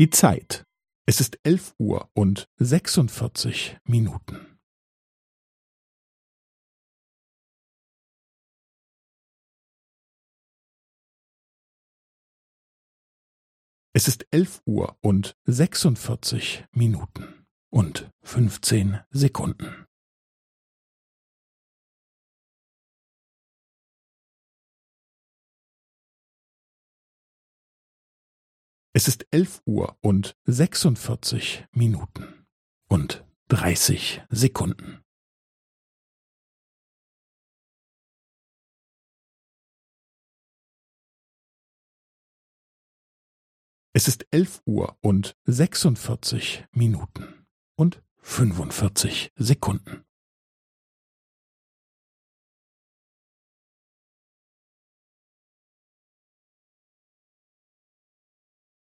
Die Zeit. Es ist elf Uhr und sechsundvierzig Minuten. Es ist elf Uhr und sechsundvierzig Minuten und fünfzehn Sekunden. Es ist elf Uhr und sechsundvierzig Minuten und dreißig Sekunden. Es ist elf Uhr und sechsundvierzig Minuten und fünfundvierzig Sekunden.